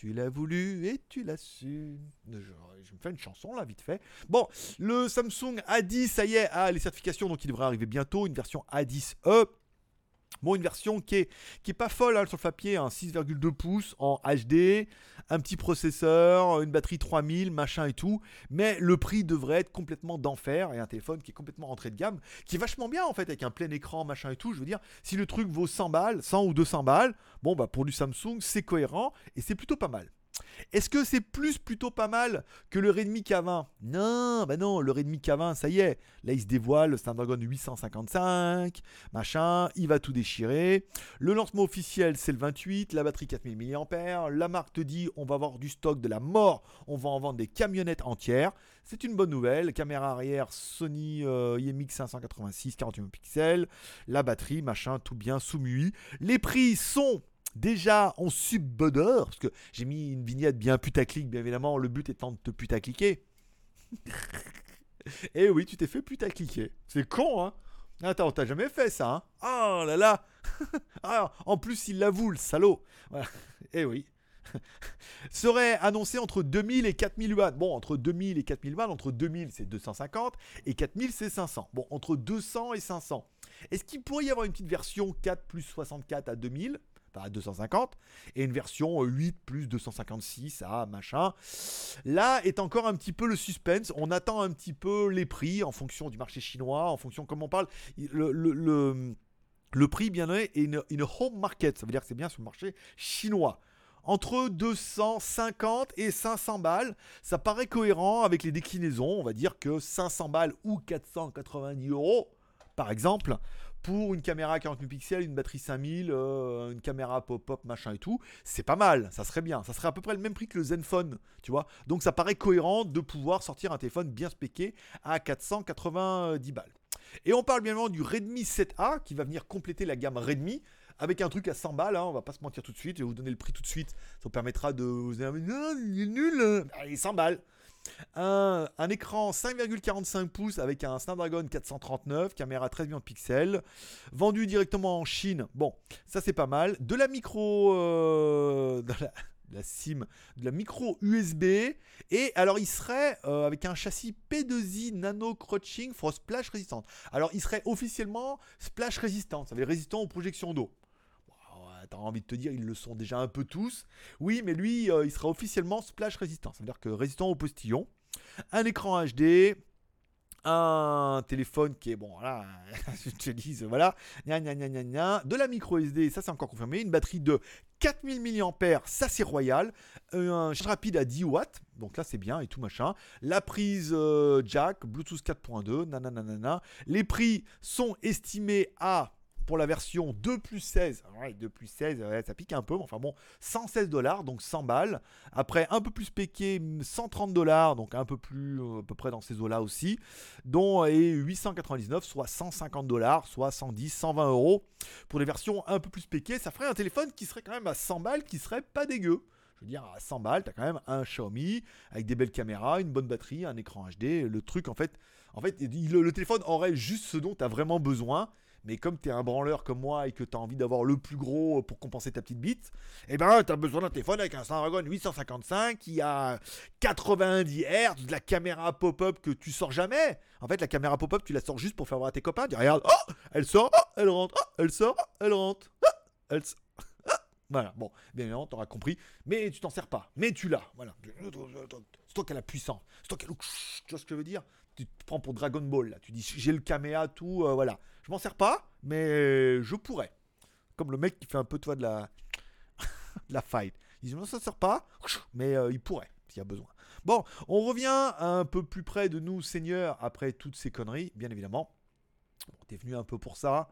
Tu l'as voulu et tu l'as su. Je, me fais une chanson là, vite fait. Bon, le Samsung A10, ça y est, a les certifications, donc il devrait arriver bientôt. Une version A10e. Bon, une version qui est, qui est pas folle hein, sur le papier, 6,2 pouces en HD, un petit processeur, une batterie 3000, machin et tout, mais le prix devrait être complètement d'enfer et un téléphone qui est complètement entré de gamme, qui est vachement bien en fait avec un plein écran, machin et tout. Je veux dire, si le truc vaut 100 balles, 100 ou 200 balles, bon bah pour du Samsung c'est cohérent et c'est plutôt pas mal. Est-ce que c'est plus plutôt pas mal que le Redmi K20 Non, bah non, le Redmi K20, ça y est. Là, il se dévoile, le Snapdragon 855, machin, il va tout déchirer. Le lancement officiel, c'est le 28, la batterie 4000 mAh. La marque te dit, on va avoir du stock de la mort, on va en vendre des camionnettes entières. C'est une bonne nouvelle. Caméra arrière Sony euh, IMX 586, 48 pixels. La batterie, machin, tout bien, sous MUI. Les prix sont déjà en sub-bodeur, parce que j'ai mis une vignette bien putaclic, bien évidemment, le but étant de te putacliquer. Et eh oui, tu t'es fait putacliquer. C'est con, hein Attends, t'as jamais fait ça, hein Oh là là ah, En plus, il l'avoue, le salaud voilà. Eh oui serait annoncé entre 2000 et 4000 watts. Bon, entre 2000 et 4000 watts, entre 2000 c'est 250 et 4000 c'est 500. Bon, entre 200 et 500. Est-ce qu'il pourrait y avoir une petite version 4 plus 64 à 2000 à 250, et une version 8 plus 256 à machin. Là est encore un petit peu le suspense. On attend un petit peu les prix en fonction du marché chinois, en fonction comme on parle. Le, le, prix, bien est une, une home market. Ça veut dire que c'est bien sur le marché chinois entre 250 et 500 balles. Ça paraît cohérent avec les déclinaisons. On va dire que 500 balles ou 490 euros, par exemple, pour une caméra 40 000 pixels, une batterie 5000, euh, une caméra pop-up, machin et tout, c'est pas mal, ça serait bien. Ça serait à peu près le même prix que le Zenfone, tu vois. Donc ça paraît cohérent de pouvoir sortir un téléphone bien spéqué à 490 balles. Et on parle bien évidemment du Redmi 7A qui va venir compléter la gamme Redmi avec un truc à 100 balles, hein, on va pas se mentir tout de suite, je vais vous donner le prix tout de suite, ça vous permettra de vous dire, il est nul, allez, 100 balles. Un, écran 5,45 pouces avec un Snapdragon 439, caméra 13 millions de pixels, vendu directement en Chine. Bon, ça c'est pas mal. De la micro, euh, de, la, SIM, de la micro USB. Et alors il serait euh, avec un châssis P2i Nano Crouching for Splash Résistante. Alors il serait officiellement Splash Résistant, ça veut dire résistant aux projections d'eau t'as envie de te dire, ils le sont déjà un peu tous. Oui, mais lui, euh, il sera officiellement splash résistant. Ça veut dire que résistant au postillon. Un écran HD, un téléphone qui est bon voilà je te dis voilà de la micro SD ça c'est encore confirmé une batterie de 4000 mAh ça c'est royal un charge rapide à 10 watts donc là c'est bien et tout machin la prise euh, jack Bluetooth 4.2 nanana les prix sont estimés à pour la version 2 plus 16. Ouais, 2 plus 16, ça pique un peu, mais enfin bon, 116 dollars, donc 100 balles. Après, un peu plus péqué, 130 dollars, donc un peu plus, euh, à peu près dans ces eaux-là aussi. Dont et 899, soit 150 dollars, soit 110, 120 euros. Pour les versions un peu plus péquées, ça ferait un téléphone qui serait quand même à 100 balles, qui serait pas dégueu. Je veux dire, à 100 balles, tu as quand même un Xiaomi avec des belles caméras, une bonne batterie, un écran HD. Le truc, en fait, en fait le, téléphone aurait juste ce dont tu as vraiment besoin. Mais comme tu es un branleur comme moi et que tu as envie d'avoir le plus gros pour compenser ta petite bite, eh ben tu as besoin d'un téléphone avec un Snapdragon 855 qui a 90 Hz, de la caméra pop-up que tu sors jamais. En fait, la caméra pop-up, tu la sors juste pour faire voir à tes copains. Tu regardes, oh, elle sort, oh, elle rentre, oh, elle sort, oh, elle rentre, oh, elle sort. Voilà, bon, bien évidemment, t'auras compris, mais tu t'en sers pas, mais tu l'as, voilà. C'est toi qui as la puissance, c'est toi qui as le... Tu vois ce que je veux dire? Tu te prends pour Dragon Ball, là, tu dis j'ai le caméra, tout, euh, voilà. Je m'en sers pas, mais je pourrais. Comme le mec qui fait un peu, toi, de la, de la fight. Il dit non, ça sert pas, mais euh, il pourrait, s'il y a besoin. Bon, on revient un peu plus près de nous, Seigneur, après toutes ces conneries, bien évidemment. T'es venu un peu pour ça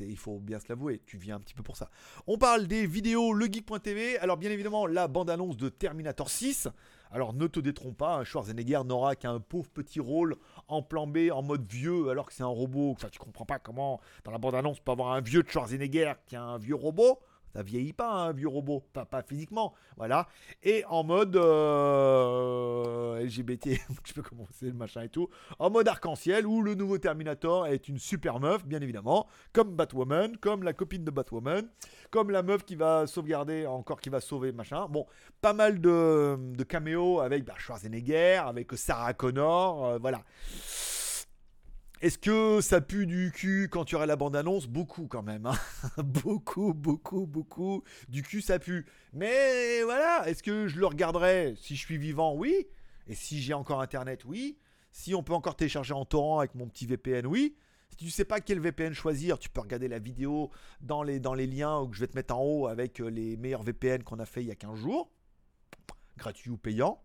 il faut bien se l'avouer, tu viens un petit peu pour ça. On parle des vidéos legeek.tv. Alors bien évidemment, la bande-annonce de Terminator 6. Alors ne te détrompe pas, hein, Schwarzenegger n'aura qu'un pauvre petit rôle en plan B, en mode vieux, alors que c'est un robot. Enfin, tu comprends pas comment dans la bande-annonce peut avoir un vieux de Schwarzenegger qui a un vieux robot. Ça vieillit pas un vieux robot, pas, pas physiquement, voilà. Et en mode euh, LGBT, je peux commencer le machin et tout, en mode arc-en-ciel où le nouveau Terminator est une super meuf, bien évidemment, comme Batwoman, comme la copine de Batwoman, comme la meuf qui va sauvegarder, encore qui va sauver machin. Bon, pas mal de, de caméos avec bah, Schwarzenegger, avec Sarah Connor, euh, voilà. Est-ce que ça pue du cul quand tu auras la bande-annonce? Beaucoup quand même. Hein. beaucoup, beaucoup, beaucoup. Du cul, ça pue. Mais voilà, est-ce que je le regarderai? Si je suis vivant Oui. Et si j'ai encore Internet Oui. Si on peut encore télécharger en torrent avec mon petit VPN Oui. Si tu ne sais pas quel VPN choisir, tu peux regarder la vidéo dans les, dans les liens que je vais te mettre en haut avec euh, les meilleurs VPN qu'on a fait il y a 15 jours. Gratuit ou payant.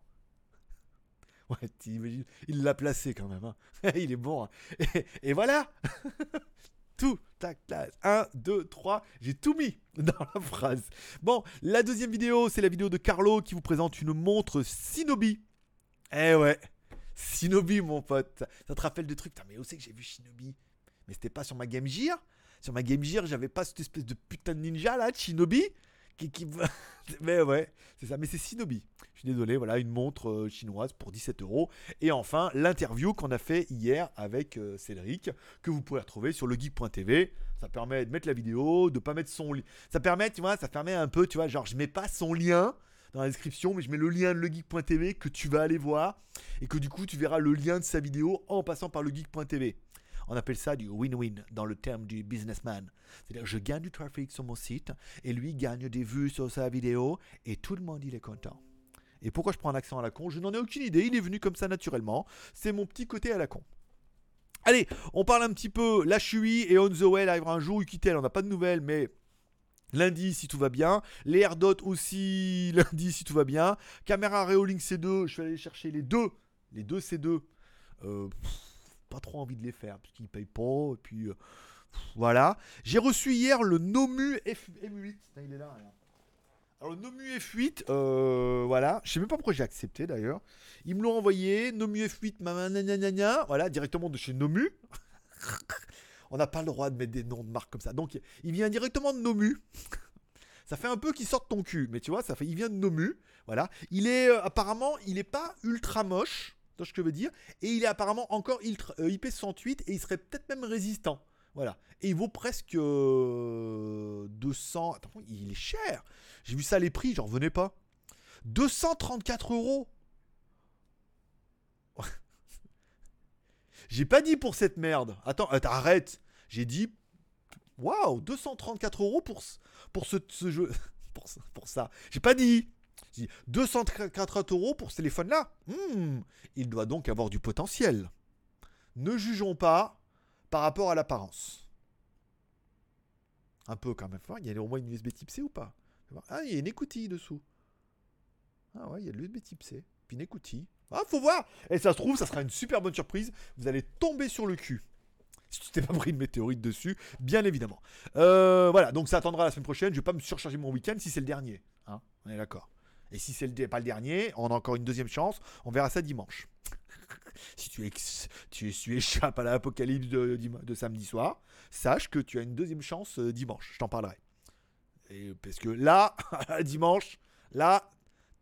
Ouais, il l'a placé quand même. Hein. il est bon. Hein. Et, voilà Tout, tac, tac. 1, 2, 3. J'ai tout mis dans la phrase. Bon, la deuxième vidéo, c'est la vidéo de Carlo qui vous présente une montre Shinobi. Eh ouais, Shinobi, mon pote. Ça te rappelle des trucs Mais où c'est que j'ai vu Shinobi? Mais c'était pas sur ma Game Gear? Sur ma Game Gear, j'avais pas cette espèce de putain de ninja là, de Shinobi? mais ouais, c'est ça. Mais c'est Shinobi. Je suis désolé, voilà, une montre euh, chinoise pour 17 euros. Et enfin, l'interview qu'on a fait hier avec euh, Cédric, que vous pouvez retrouver sur legeek.tv. Ça permet de mettre la vidéo, de pas mettre son lien. Ça permet, tu vois, ça permet un peu, tu vois, genre, je mets pas son lien dans la description, mais je mets le lien de legeek.tv que tu vas aller voir. Et que du coup, tu verras le lien de sa vidéo en passant par legeek.tv. On appelle ça du win-win dans le terme du businessman. C'est-à-dire je gagne du trafic sur mon site et lui gagne des vues sur sa vidéo et tout le monde il est content. Et pourquoi je prends un accent à la con? Je n'en ai aucune idée, il est venu comme ça naturellement. C'est mon petit côté à la con. Allez, on parle un petit peu. La Chui et On the Way arrivera un jour. Ukitel, on n'a pas de nouvelles, mais lundi si tout va bien. Les AirDot aussi lundi si tout va bien. Caméra Reolink C2, je vais aller chercher les deux. Les deux C2. Euh, pas trop envie de les faire parce qu'ils payent pas. Et puis euh, voilà. J'ai reçu hier le Nomu FM8. il est là. Alors, Nomu F8, euh, voilà. Je sais même pas pourquoi j'ai accepté d'ailleurs. Ils me l'ont envoyé. Nomu F8, voilà, directement de chez Nomu. On n'a pas le droit de mettre des noms de marques comme ça. Donc, il vient directement de Nomu. ça fait un peu qu'il sorte ton cul, mais tu vois, ça fait, il vient de Nomu. Voilà. Il est euh, apparemment, il n'est pas ultra moche, ce que je veux dire, et il est apparemment encore euh, IP68 et il serait peut-être même résistant. Voilà. Et il vaut presque 200. Euh, Attends, il est cher. J'ai vu ça les prix, j'en revenais pas. 234 euros. J'ai pas dit pour cette merde. Attends, euh, arrête. J'ai dit. Waouh, 234 euros pour, pour ce, jeu. pour, pour ça. J'ai pas dit. J'ai dit 234 euros pour ce téléphone-là. Hmm, il doit donc avoir du potentiel. Ne jugeons pas par rapport à l'apparence. Un peu quand même. Il y a au moins une USB type C ou pas? Ah, il y a une écoutille dessous. Ah ouais, il y a de l'USB type C. Puis une écoutille. Ah, faut voir Et ça se trouve, ça sera une super bonne surprise. Vous allez tomber sur le cul. Si tu t'es pas pris une météorite dessus, bien évidemment. Euh, voilà, donc ça attendra la semaine prochaine. Je vais pas me surcharger mon week-end si c'est le dernier. Hein on est d'accord. Et si c'est pas le dernier, on a encore une deuxième chance. On verra ça dimanche si tu, échappes à l'apocalypse de, samedi soir, sache que tu as une deuxième chance euh, dimanche. Je t'en parlerai. Parce que là, dimanche, là,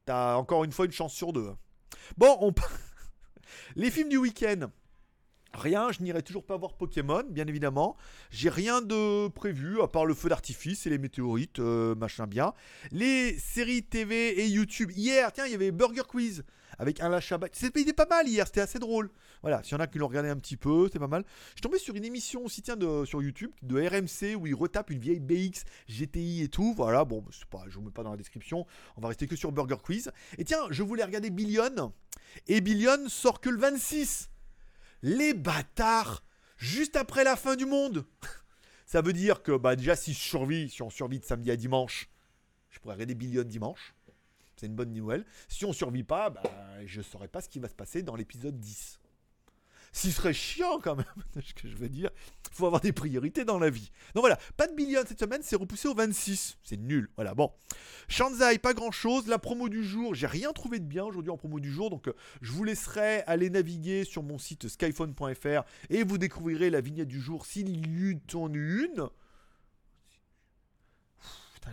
tu as encore une fois une chance sur deux. Hein. Bon, on... les films du week-end. Rien, je n'irai toujours pas voir Pokémon, bien évidemment. J'ai rien de prévu, à part le feu d'artifice et les météorites, euh, machin bien. Les séries TV et YouTube. Hier, tiens, il y avait Burger Quiz avec un lâche C'était pas mal hier, c'était assez drôle. Voilà, s'il y en a qui l'ont regardé un petit peu, c'était pas mal. Je suis tombé sur une émission aussi, tiens, de, sur YouTube, de RMC, où ils retapent une vieille BX, GTI et tout. Voilà, bon, c'est pas, je vous mets pas dans la description, on va rester que sur Burger Quiz. Et tiens, je voulais regarder Billion, et Billion sort que le 26. Les bâtards Juste après la fin du monde Ça veut dire que, bah, déjà, si je survis, si on survit de samedi à dimanche, je pourrais regarder Billion dimanche. C'est une bonne nouvelle. Si on survit pas, bah, je ne saurais pas ce qui va se passer dans l'épisode 10. Ce serait chiant quand même, ce que je veux dire. Il faut avoir des priorités dans la vie. Donc voilà, pas de billion cette semaine, c'est repoussé au 26. C'est nul. Voilà, bon. Shanzai, pas grand chose. La promo du jour, j'ai rien trouvé de bien aujourd'hui en promo du jour. Donc euh, je vous laisserai aller naviguer sur mon site skyphone.fr et vous découvrirez la vignette du jour s'il y en une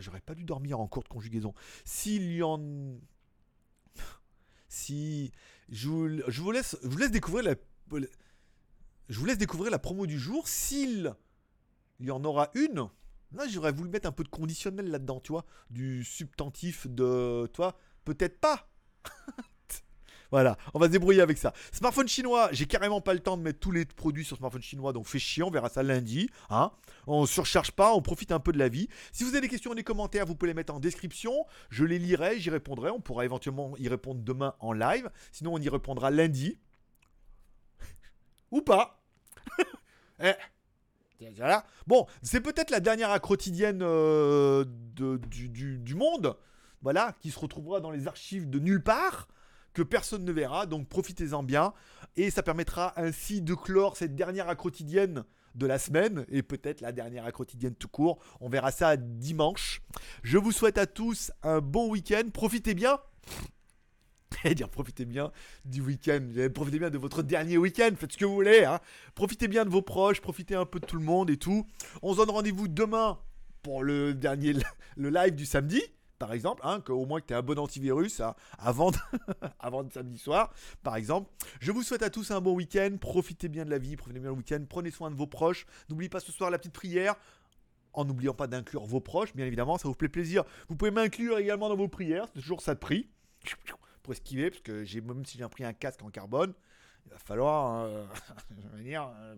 j'aurais pas dû dormir en courte conjugaison. S'il y en. Si. Je vous, laisse, je vous laisse découvrir la. Je vous laisse découvrir la promo du jour. S'il y en aura une. Là, j'aurais voulu mettre un peu de conditionnel là-dedans, tu vois. Du substantif de. Toi, peut-être pas. Voilà, on va se débrouiller avec ça. Smartphone chinois, j'ai carrément pas le temps de mettre tous les produits sur smartphone chinois, donc fait chier, on verra ça lundi. Hein on surcharge pas, on profite un peu de la vie. Si vous avez des questions les commentaires, vous pouvez les mettre en description. Je les lirai, j'y répondrai. On pourra éventuellement y répondre demain en live. Sinon, on y répondra lundi. Ou pas. eh. Voilà. Bon, c'est peut-être la dernière à quotidienne euh, du, monde, voilà, qui se retrouvera dans les archives de nulle part que personne ne verra. Donc profitez-en bien. Et ça permettra ainsi de clore cette dernière accrotidienne de la semaine et peut-être la dernière accrotidienne tout court. On verra ça dimanche. Je vous souhaite à tous un bon week-end. Profitez bien. Dire profitez bien du week-end, profitez bien de votre dernier week-end, faites ce que vous voulez. Hein. Profitez bien de vos proches, profitez un peu de tout le monde et tout. On se donne rendez-vous demain pour le dernier le live du samedi par exemple, hein, au moins que tu aies un bon antivirus hein, avant, avant samedi soir, par exemple. Je vous souhaite à tous un bon week-end, profitez bien de la vie, profitez bien le week-end, prenez soin de vos proches, n'oubliez pas ce soir la petite prière, en n'oubliant pas d'inclure vos proches, bien évidemment, ça vous fait plaisir. Vous pouvez m'inclure également dans vos prières, c'est toujours ça de prix, pour esquiver, parce que j'ai même si j'ai pris un casque en carbone, il va falloir, euh, je euh,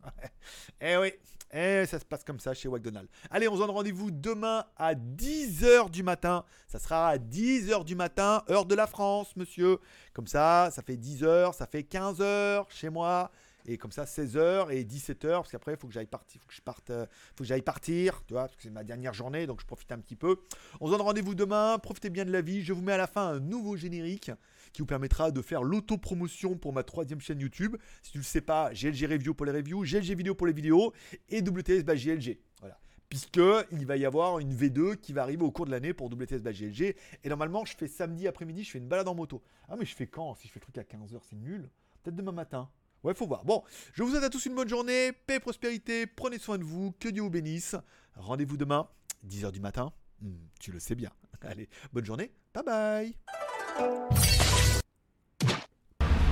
Eh oui, eh, ça se passe comme ça chez McDonald's. Allez, on se donne rendez-vous demain à 10h du matin. Ça sera à 10h du matin, heure de la France, monsieur. Comme ça, ça fait 10h, ça fait 15h chez moi. Et comme ça, 16h et 17h, parce qu'après, il faut que j'aille partir, faut que je parte, euh, faut que j'aille partir, tu vois, parce que c'est ma dernière journée, donc je profite un petit peu. On se donne rendez-vous demain, profitez bien de la vie. Je vous mets à la fin un nouveau générique qui vous permettra de faire l'autopromotion pour ma troisième chaîne YouTube. Si tu ne le sais pas, GLG Review pour les reviews, GLG Vidéo pour les vidéos et WTS by GLG. Voilà. Puisque il va y avoir une V2 qui va arriver au cours de l'année pour WTS by GLG. Et normalement, je fais samedi après-midi, je fais une balade en moto. Ah, mais je fais quand? Si je fais le truc à 15h, c'est nul. Peut-être demain matin. Ouais, faut voir. Bon, je vous souhaite à tous une bonne journée, paix et prospérité, prenez soin de vous, que Dieu vous bénisse. Rendez-vous demain, 10h du matin. Hmm, tu le sais bien. Allez, bonne journée, bye bye.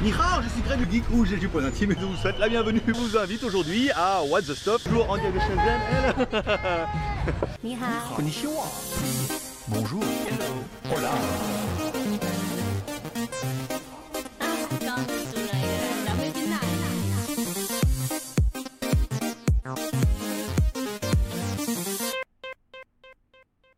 Nihao, je suis Greg du Geek ou j'ai du point intime et je vous souhaite la bienvenue. Je vous invite aujourd'hui à What the Stuff, toujours en direct de Shenzhen. Bonjour. Hola.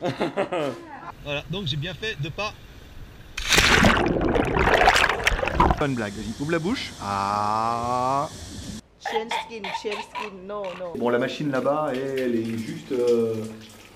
voilà, donc j'ai bien fait de pas. Une blague, vas-y, ouvre la bouche. Ah. Chain skin, chain skin, no, no. Bon la machine là-bas elle est juste... euh,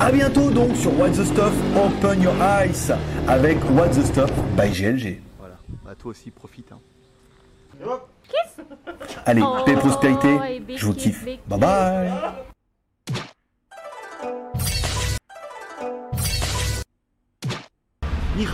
A bientôt donc sur What the Stuff Open Your Eyes avec What the Stuff by GLG. Voilà, bah toi aussi profite. Hein. Allez, paix et Oh, prospérité, je vous kiffe. Bye bye